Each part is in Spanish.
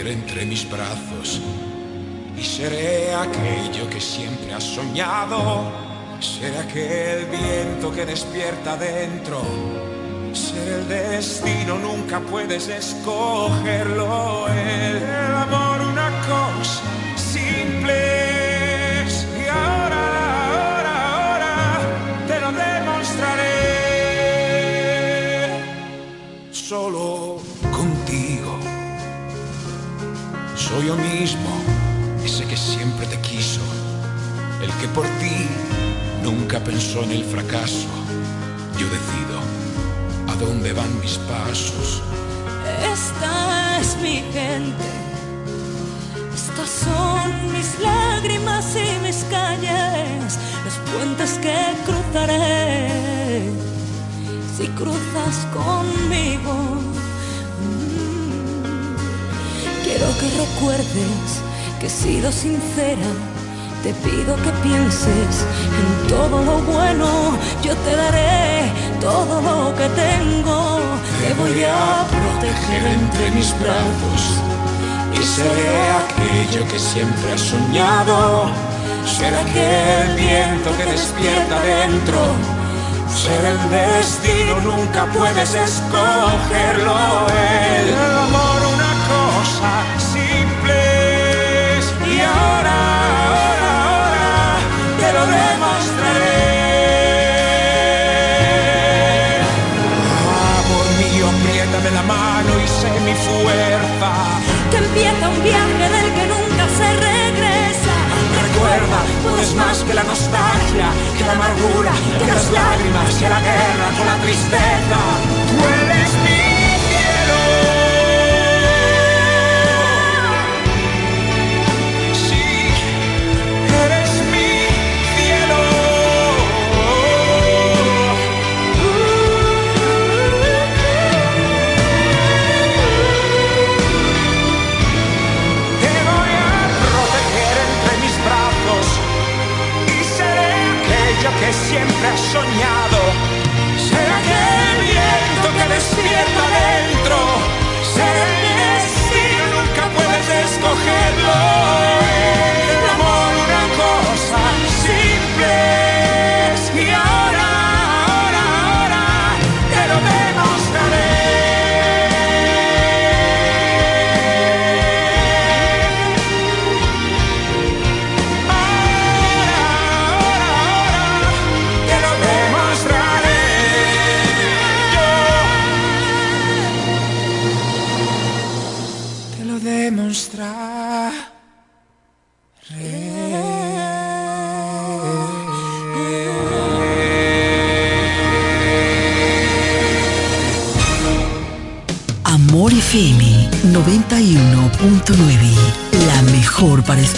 entre mis brazos. Y seré aquello que siempre has soñado. Seré aquel viento que despierta dentro. Ser el destino, nunca puedes escogerlo. El, el amor, una cosa simple. Y ahora te lo demostraré. Solo Soy yo mismo, ese que siempre te quiso. El que por ti nunca pensó en el fracaso. Yo decido a dónde van mis pasos. Esta es mi gente. Estas son mis lágrimas y mis calles, los puentes que cruzaré si cruzas conmigo. Quiero que recuerdes que he sido sincera. Te pido que pienses en todo lo bueno. Yo te daré todo lo que tengo. Te voy a proteger entre mis brazos Y seré aquello que siempre has soñado. Seré aquel viento que despierta dentro. Ser el destino, nunca puedes escogerlo. El amor, ahora, ahora, ahora, te lo demostraré. Amor mío, apriétame la mano y sé mi fuerza. que empieza un viaje del que nunca se regresa. Recuerda, tú eres más que la nostalgia, que la amargura, que las lágrimas, que la guerra, con la tristeza. Tú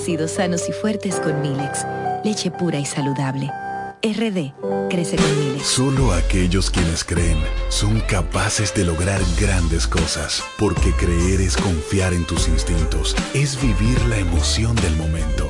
Crecido sanos y fuertes con Milex, leche pura y saludable. RD. Crece con miles. Solo aquellos quienes creen son capaces de lograr grandes cosas, porque creer es confiar en tus instintos, es vivir la emoción del momento,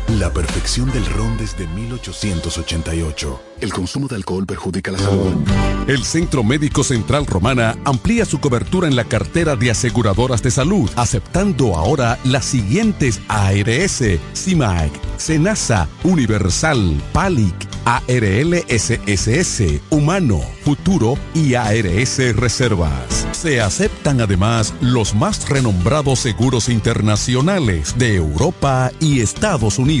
la perfección del ron desde 1888. El consumo de alcohol perjudica la salud. El Centro Médico Central Romana amplía su cobertura en la cartera de aseguradoras de salud, aceptando ahora las siguientes ARS, CIMAC, SENASA, Universal, PALIC, ARLSSS, Humano, Futuro y ARS Reservas. Se aceptan además los más renombrados seguros internacionales de Europa y Estados Unidos.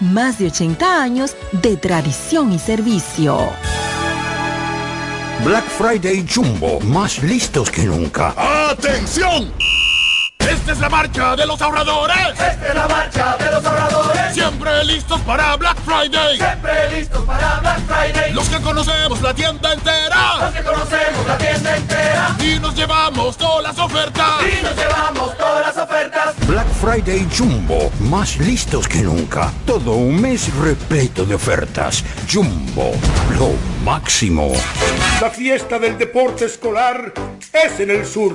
más de 80 años de tradición y servicio. Black Friday Jumbo, más listos que nunca. ¡Atención! Esta es la marcha de los ahorradores. Esta es la marcha de los ahorradores. Siempre listos para Black Friday. Siempre listos para Black Friday. Los que conocemos la tienda entera. Los que conocemos la tienda entera. Y nos llevamos todas las ofertas. Y nos llevamos todas las ofertas. Black Friday Jumbo, más listos que nunca. Todo un mes repleto de ofertas. Jumbo, lo máximo. La fiesta del deporte escolar es en el sur.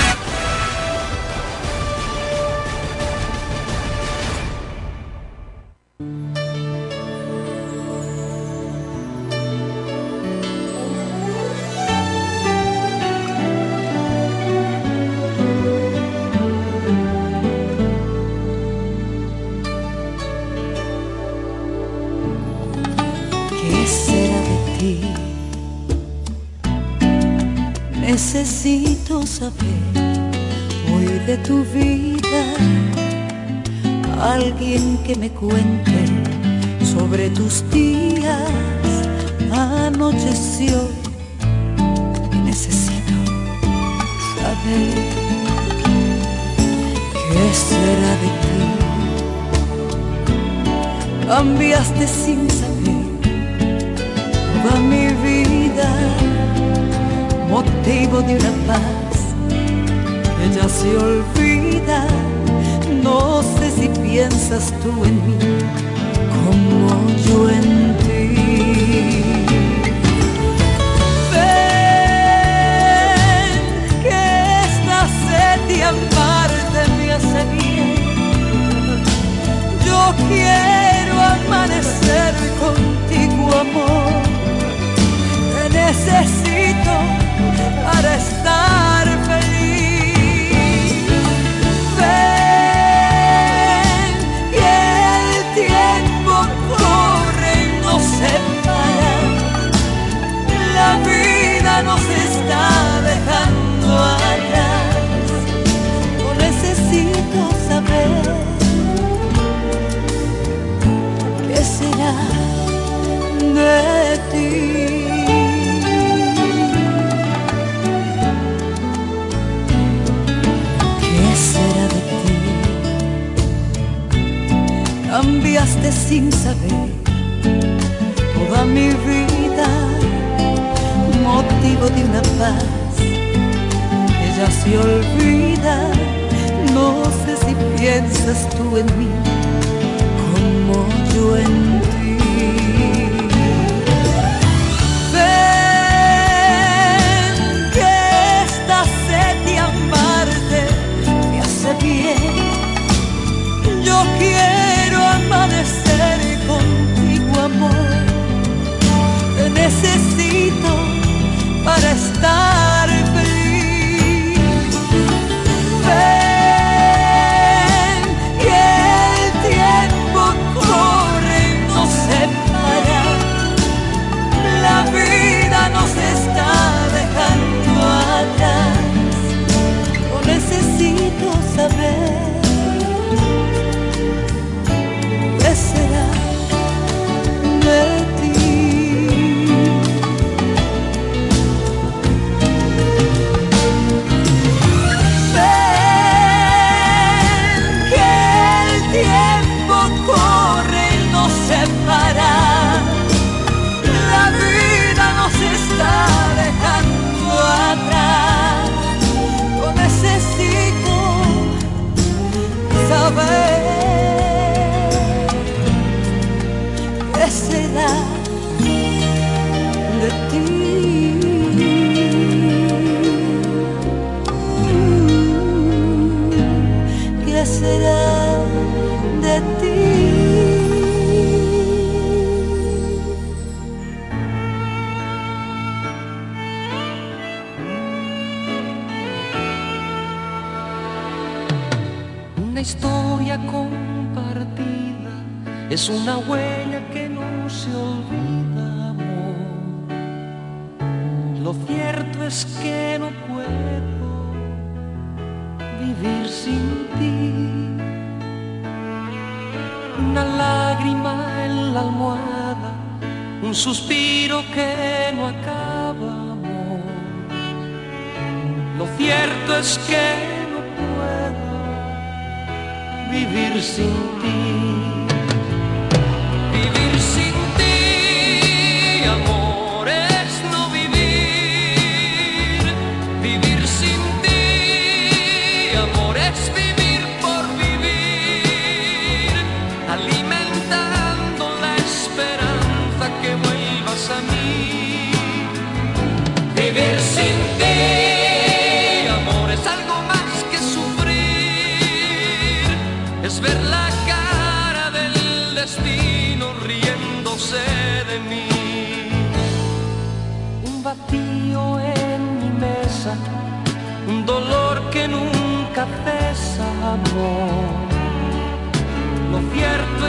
alguien que me cuente sobre tus días. Anocheció necesito saber qué será de ti. Cambiaste sin saber toda mi vida, motivo de una paz ya se olvida. No sé si piensas tú en mí como yo en ti. Ven, que esta sed de amarte me hace bien. Yo quiero amanecer contigo, amor. Te necesito para estar ¿Qué será de ti? ¿Qué será de ti? Cambiaste sin saber toda mi vida, motivo de una paz que ya se olvida. No piensas tú en mí como yo en ti.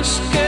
más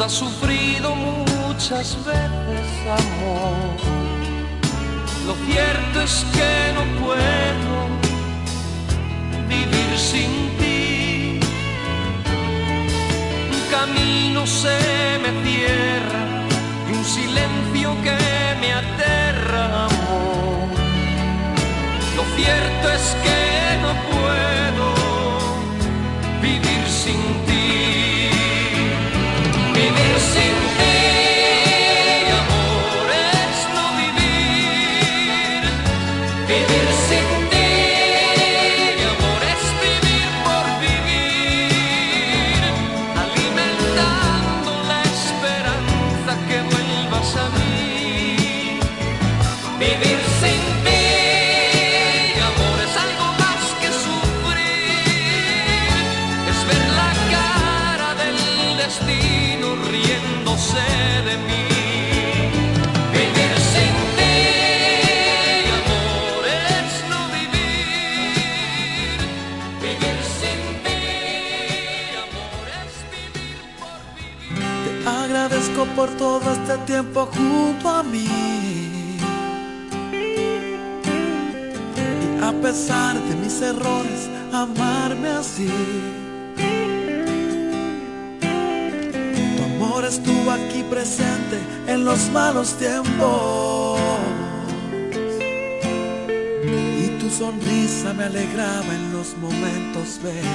mundo ha sufrido muchas veces amor. Lo cierto es que no puedo vivir sin ti. Un camino se me cierra y un silencio que me aterra amor. Lo cierto es que despair.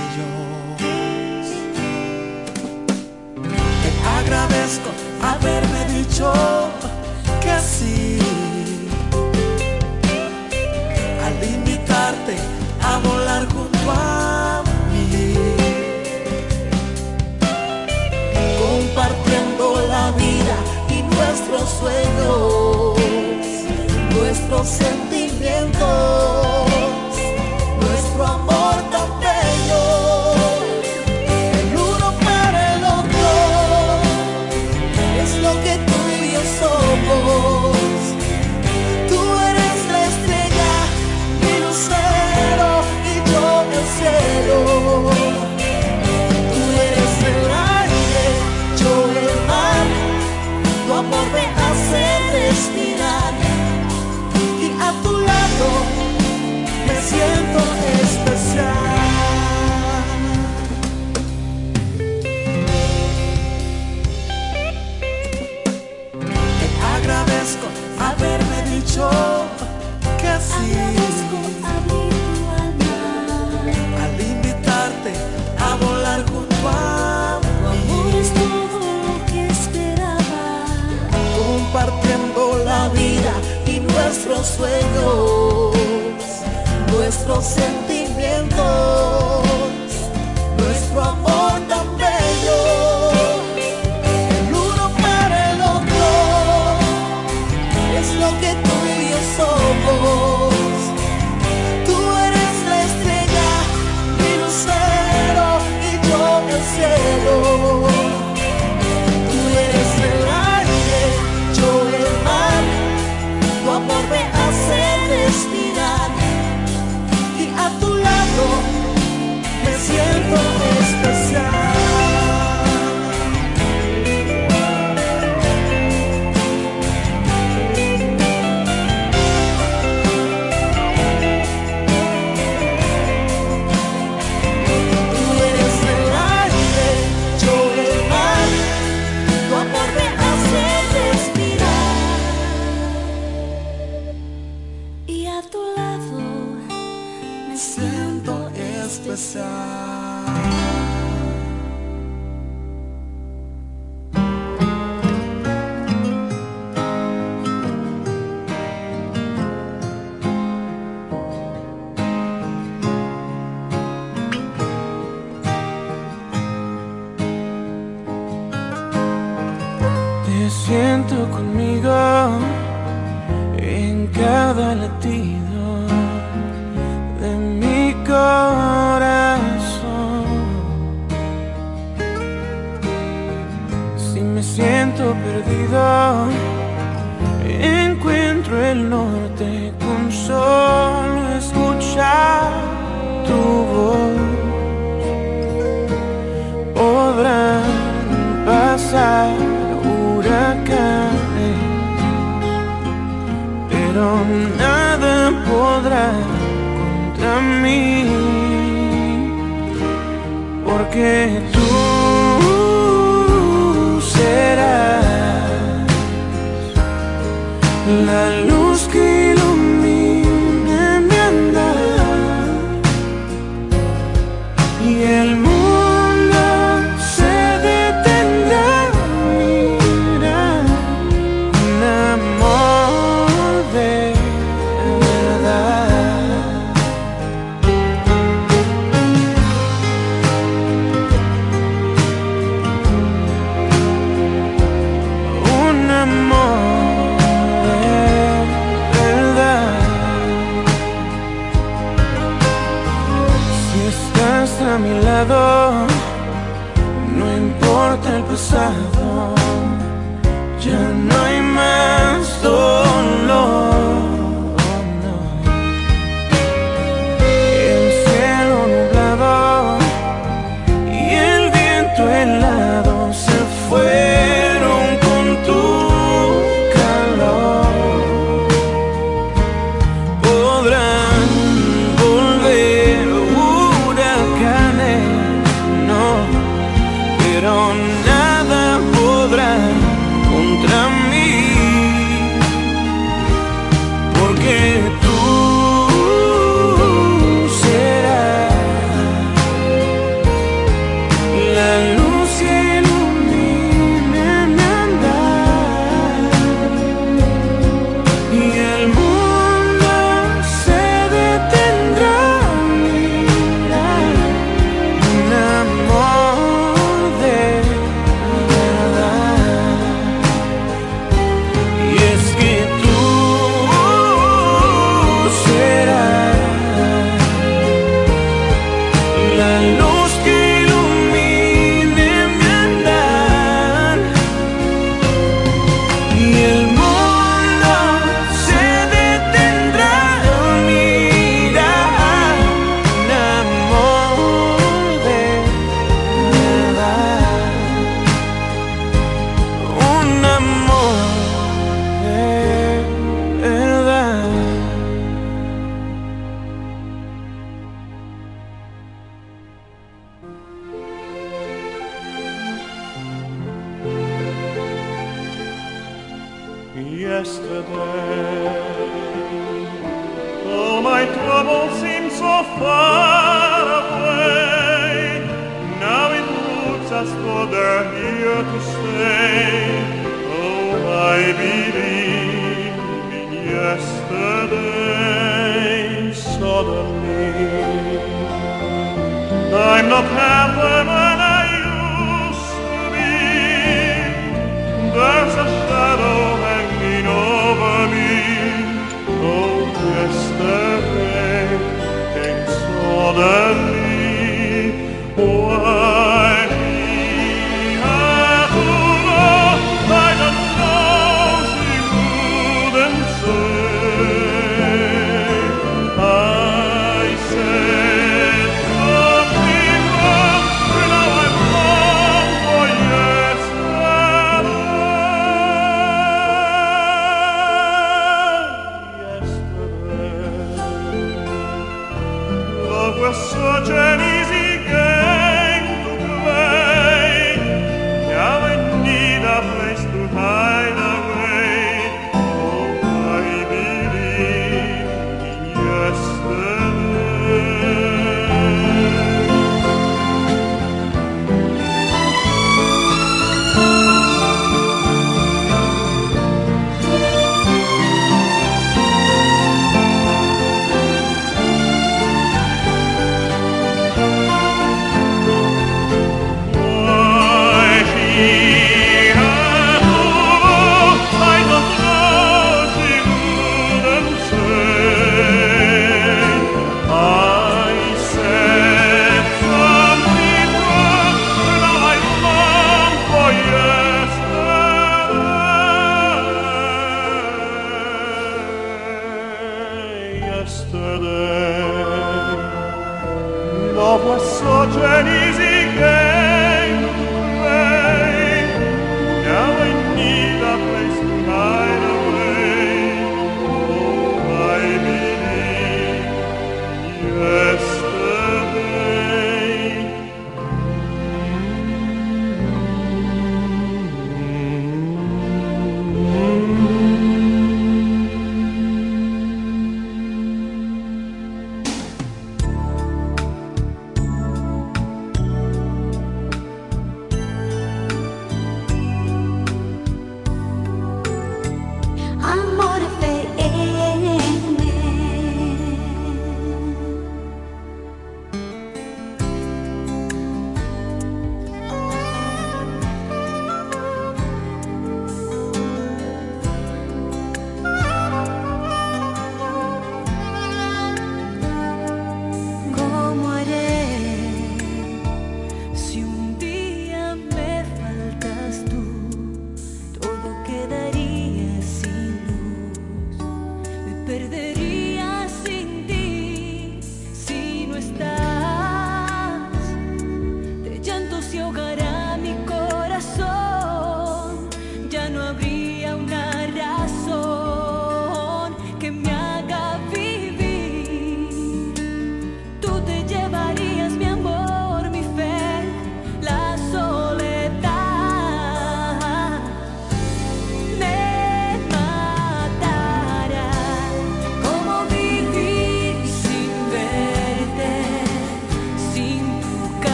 siento perdido, encuentro el norte con solo escuchar tu voz. Podrán pasar huracanes, pero nada podrá contra mí, porque tú la luz.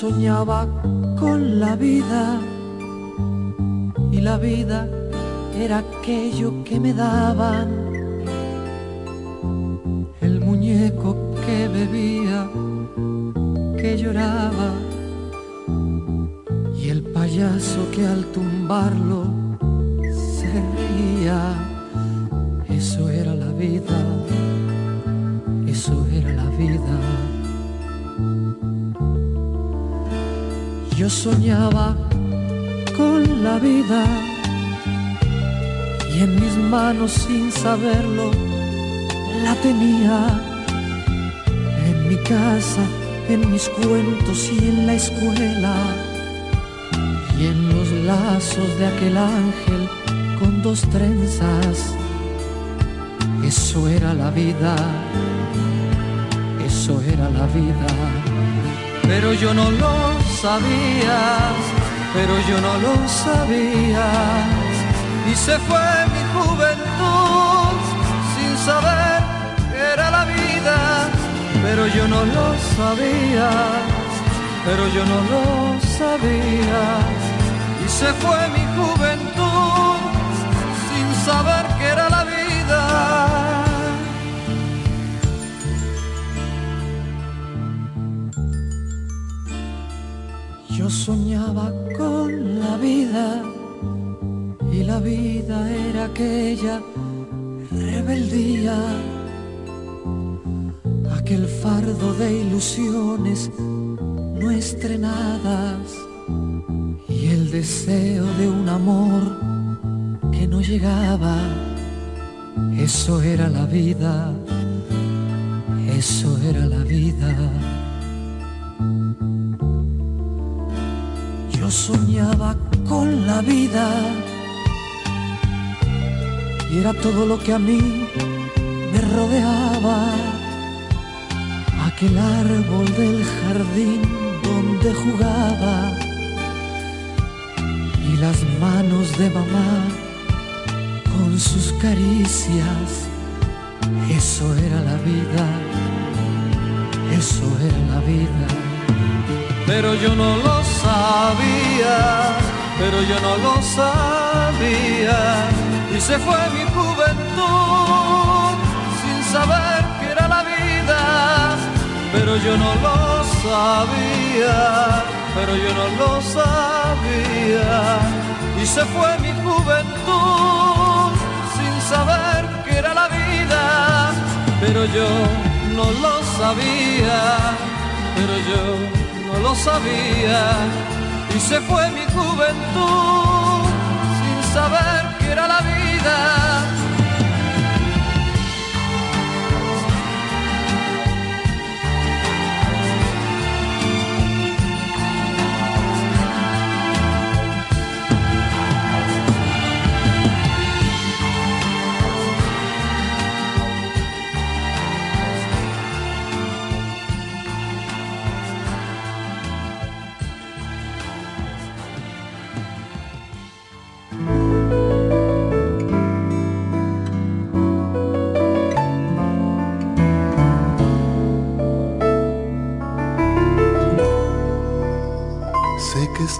Soñaba con la vida y la vida era aquello que me daban. El muñeco que bebía, que lloraba y el payaso que al tumbarlo soñaba con la vida y en mis manos sin saberlo la tenía. En mi casa, en mis cuentos y en la escuela y en los lazos de aquel ángel con dos trenzas. Eso era la vida, eso era la vida pero yo no lo sabía, pero yo no lo sabía. Y se fue mi juventud sin saber que era la vida, pero yo no lo sabía, pero yo no lo sabía. Y se fue mi juventud Yo soñaba con la vida y la vida era aquella rebeldía, aquel fardo de ilusiones no estrenadas y el deseo de un amor que no llegaba. Eso era la vida, eso era la vida. Soñaba con la vida y era todo lo que a mí me rodeaba. Aquel árbol del jardín donde jugaba y las manos de mamá con sus caricias. Eso era la vida, eso era la vida pero yo no lo sabía, pero yo no lo sabía. Y se fue mi juventud sin saber que era la vida, pero yo no lo sabía, pero yo no lo sabía. Y se fue mi juventud sin saber que era la vida, pero yo no lo sabía, pero yo no lo sabía y se fue mi juventud sin saber que era la vida.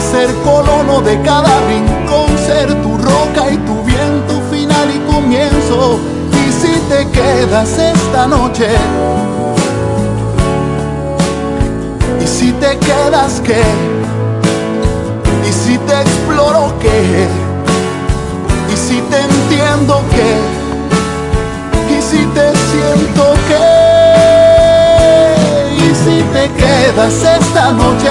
ser colono de cada rincón, ser tu roca y tu viento final y comienzo. Y si te quedas esta noche, y si te quedas qué, y si te exploro qué, y si te entiendo qué, y si te siento qué y si te quedas esta noche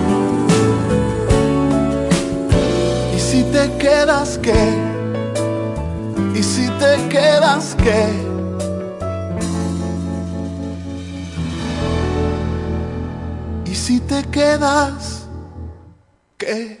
te quedas qué? ¿Y si te quedas qué? ¿Y si te quedas qué?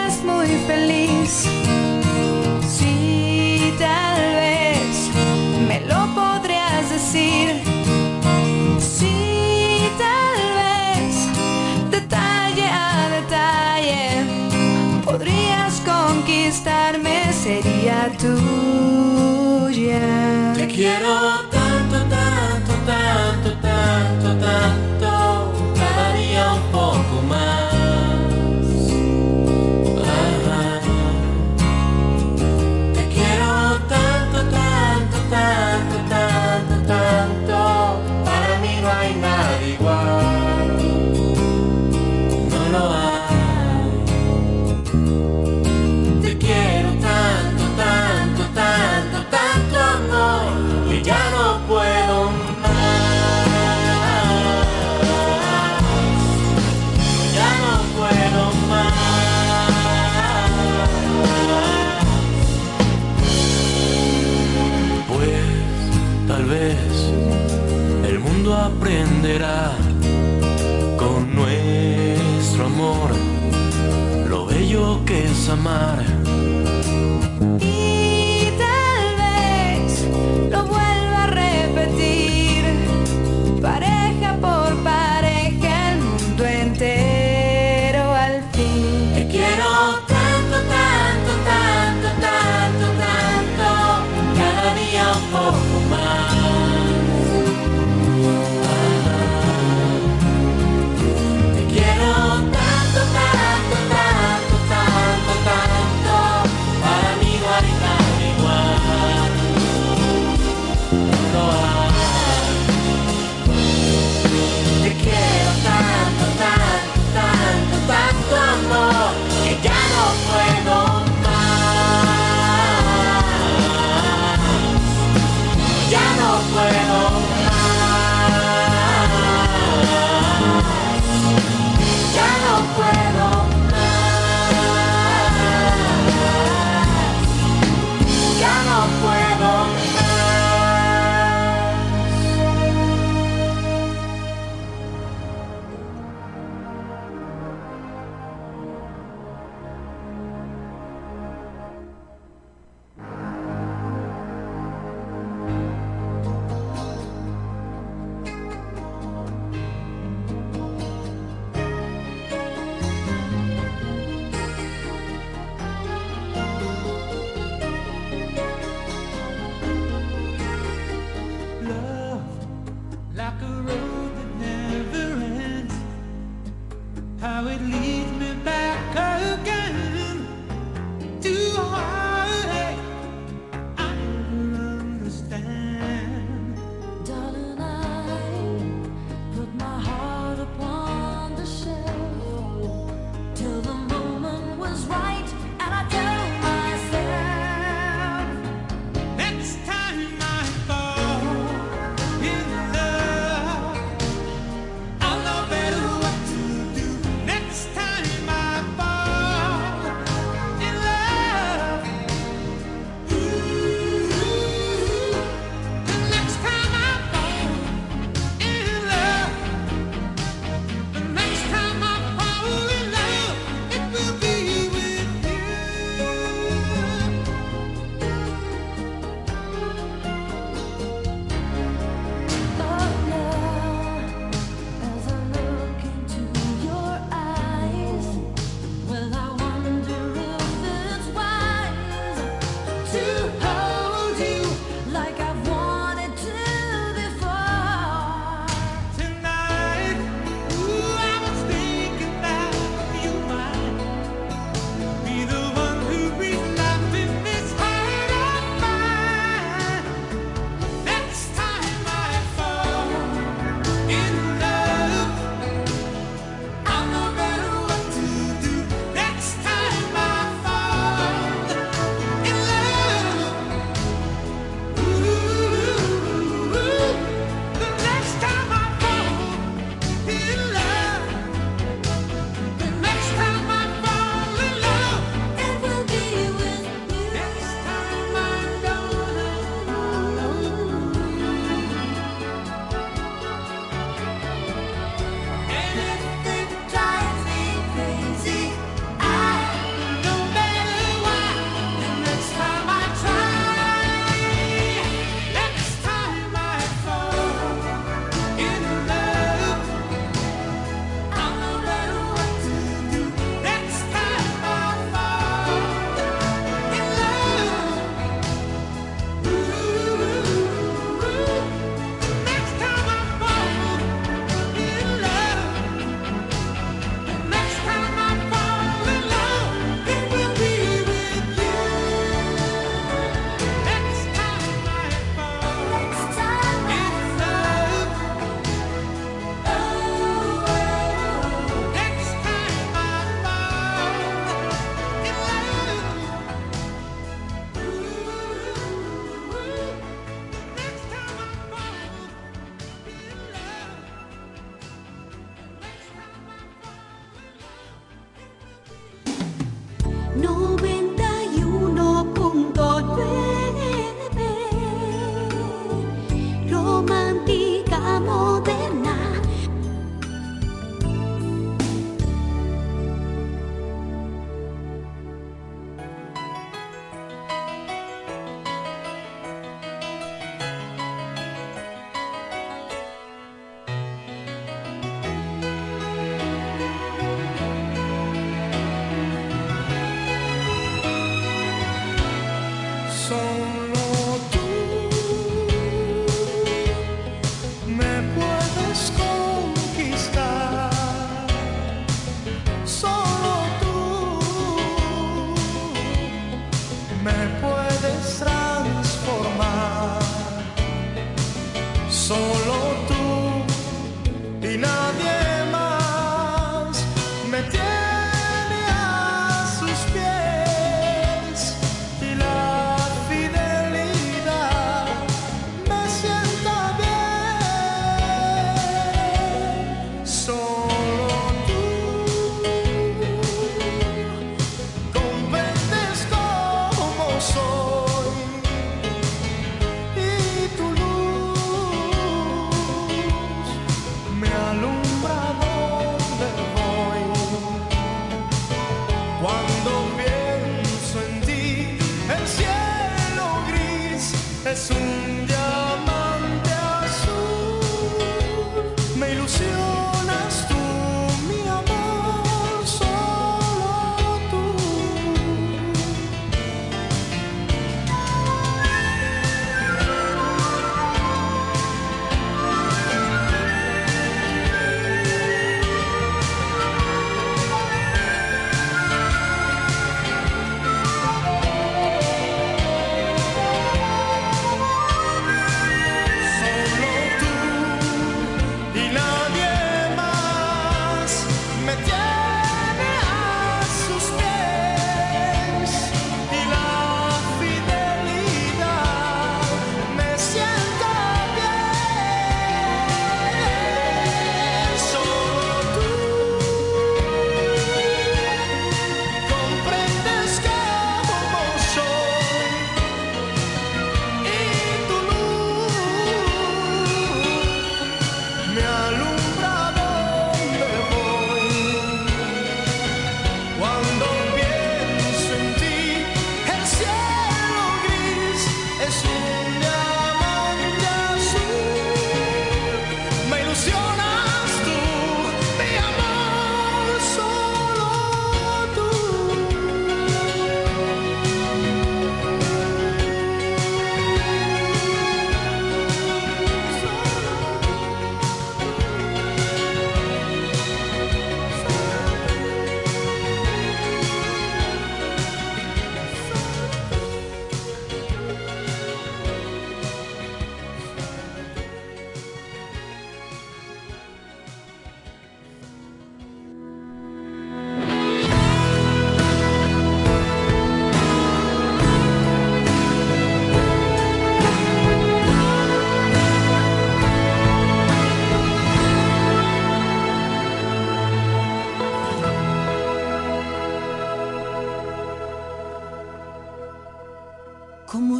muy feliz. Sí, tal vez me lo podrías decir. Sí, tal vez detalle a detalle podrías conquistarme, sería tuya. Te quiero tanto, tanto, tanto, tanto, tanto, amar.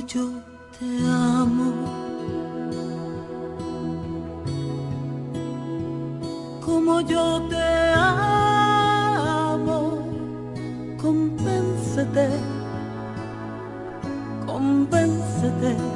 yo te amo. Como yo te amo, compénsete, compénsete.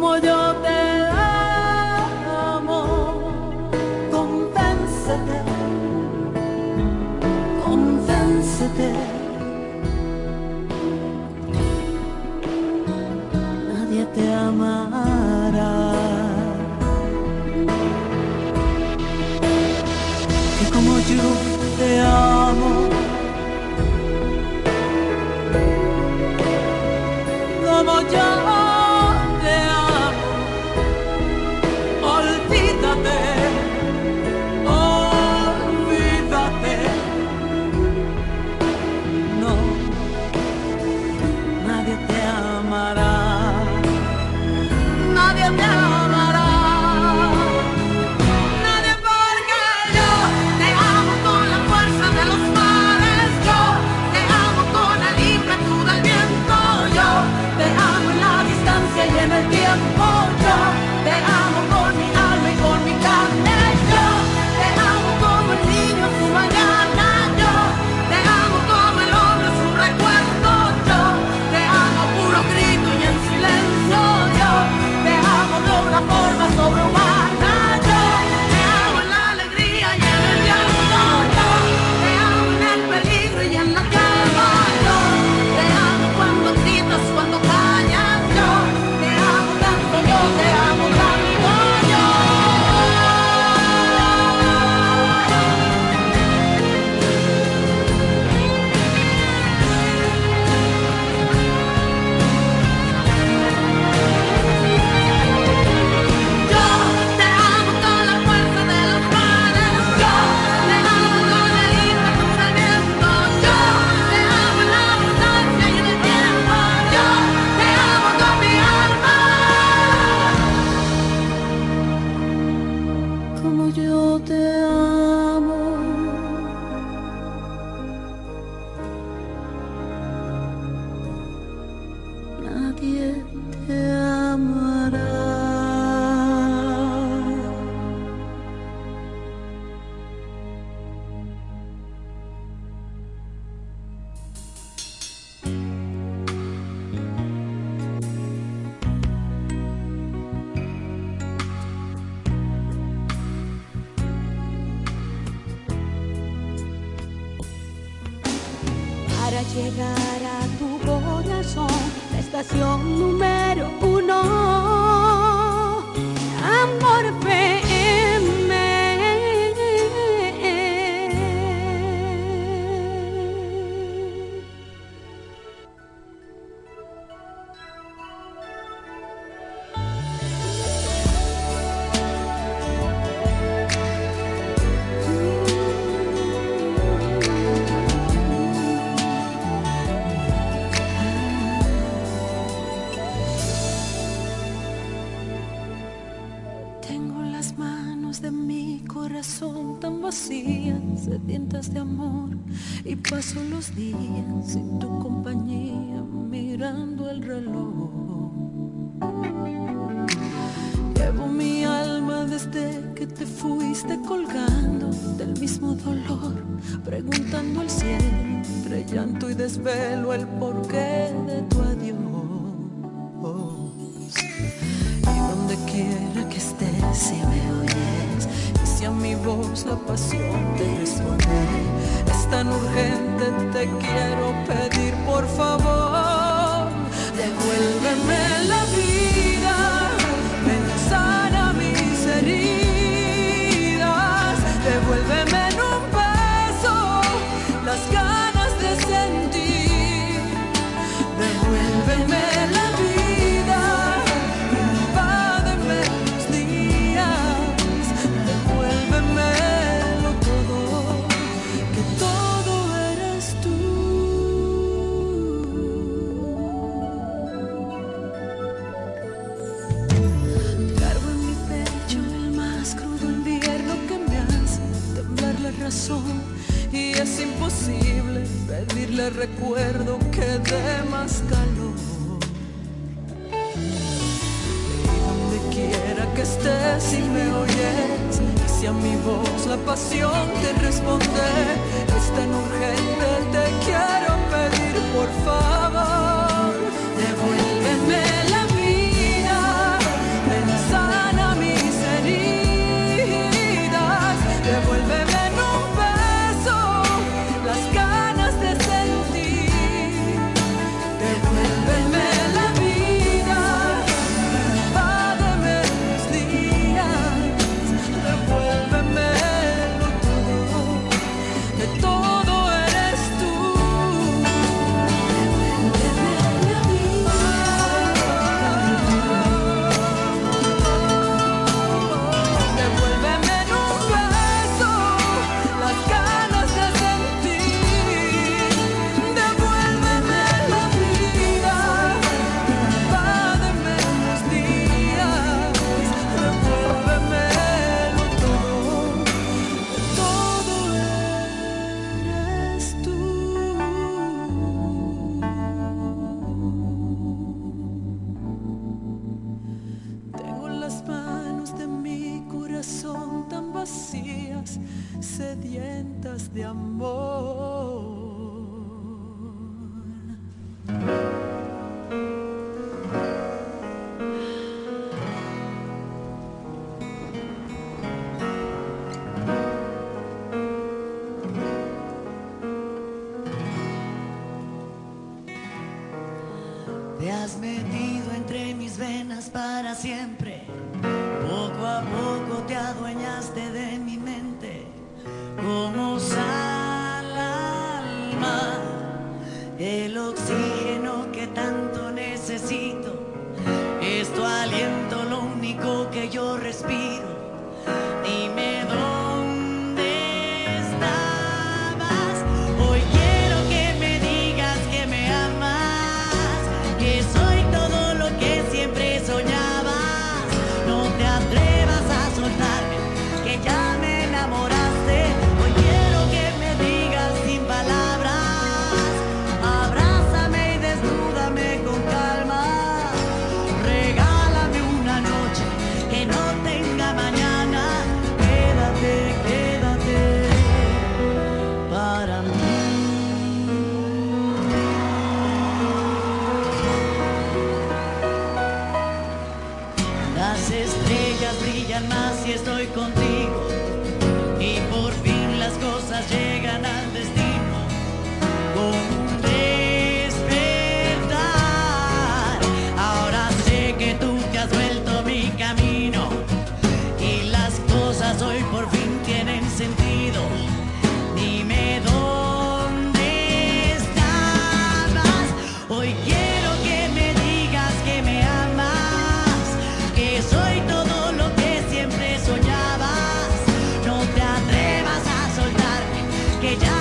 como yo te amo, convéncete, convéncete. como yo. Paso los días sedientas de amor. Te has metido entre mis venas para siempre. get out.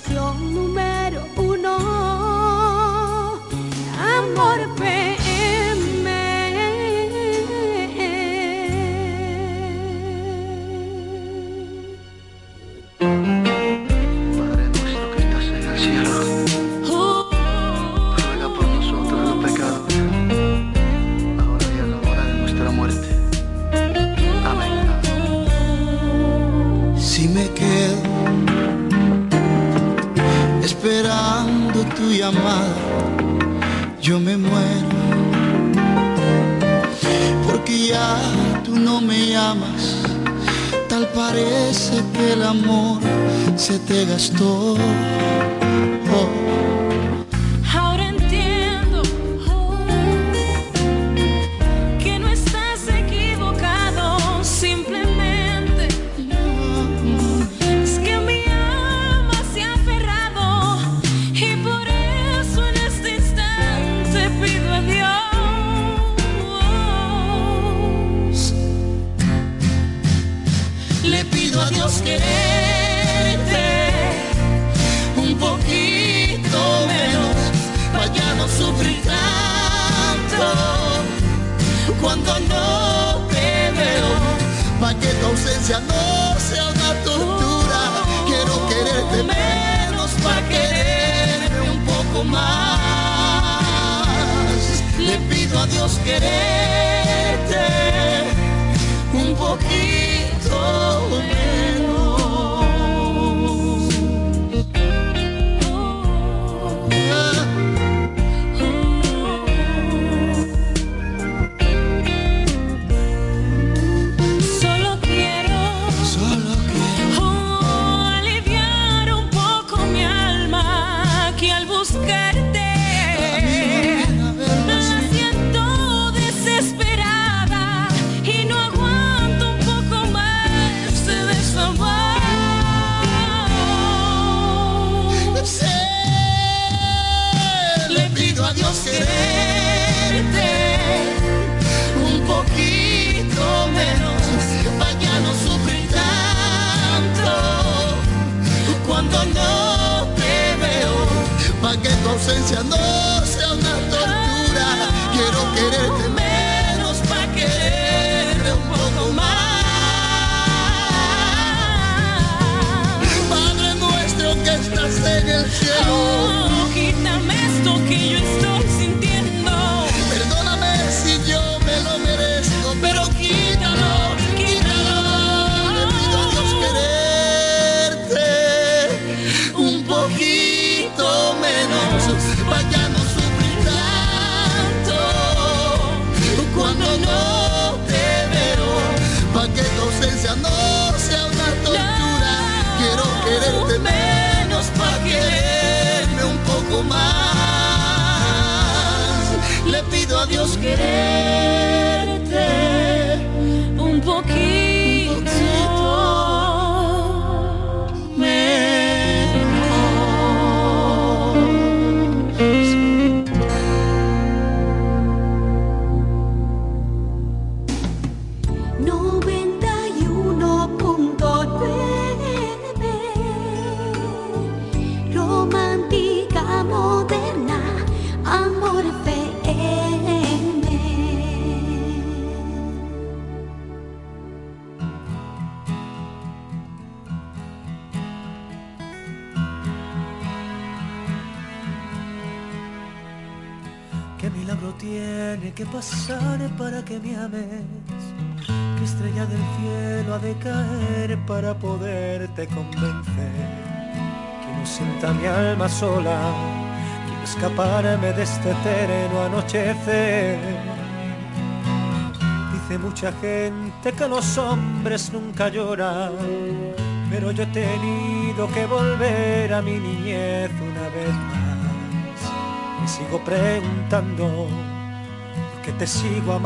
pasión número amada, yo me muero. Porque ya tú no me amas, tal parece que el amor se te gastó. Oh. ese amor sea una tortura. Quiero quererte menos para quererme un poco más. Le pido a Dios quererte un poquito. ya no sea una tortura. Quiero quererte pasar para que me ames? ¿Qué estrella del cielo ha de caer para poderte convencer? Quiero sienta mi alma sola, quiero escaparme de este eterno anochecer. Dice mucha gente que los hombres nunca lloran, pero yo he tenido que volver a mi niñez una vez más. Me sigo preguntando, ¿por qué te sigo amando?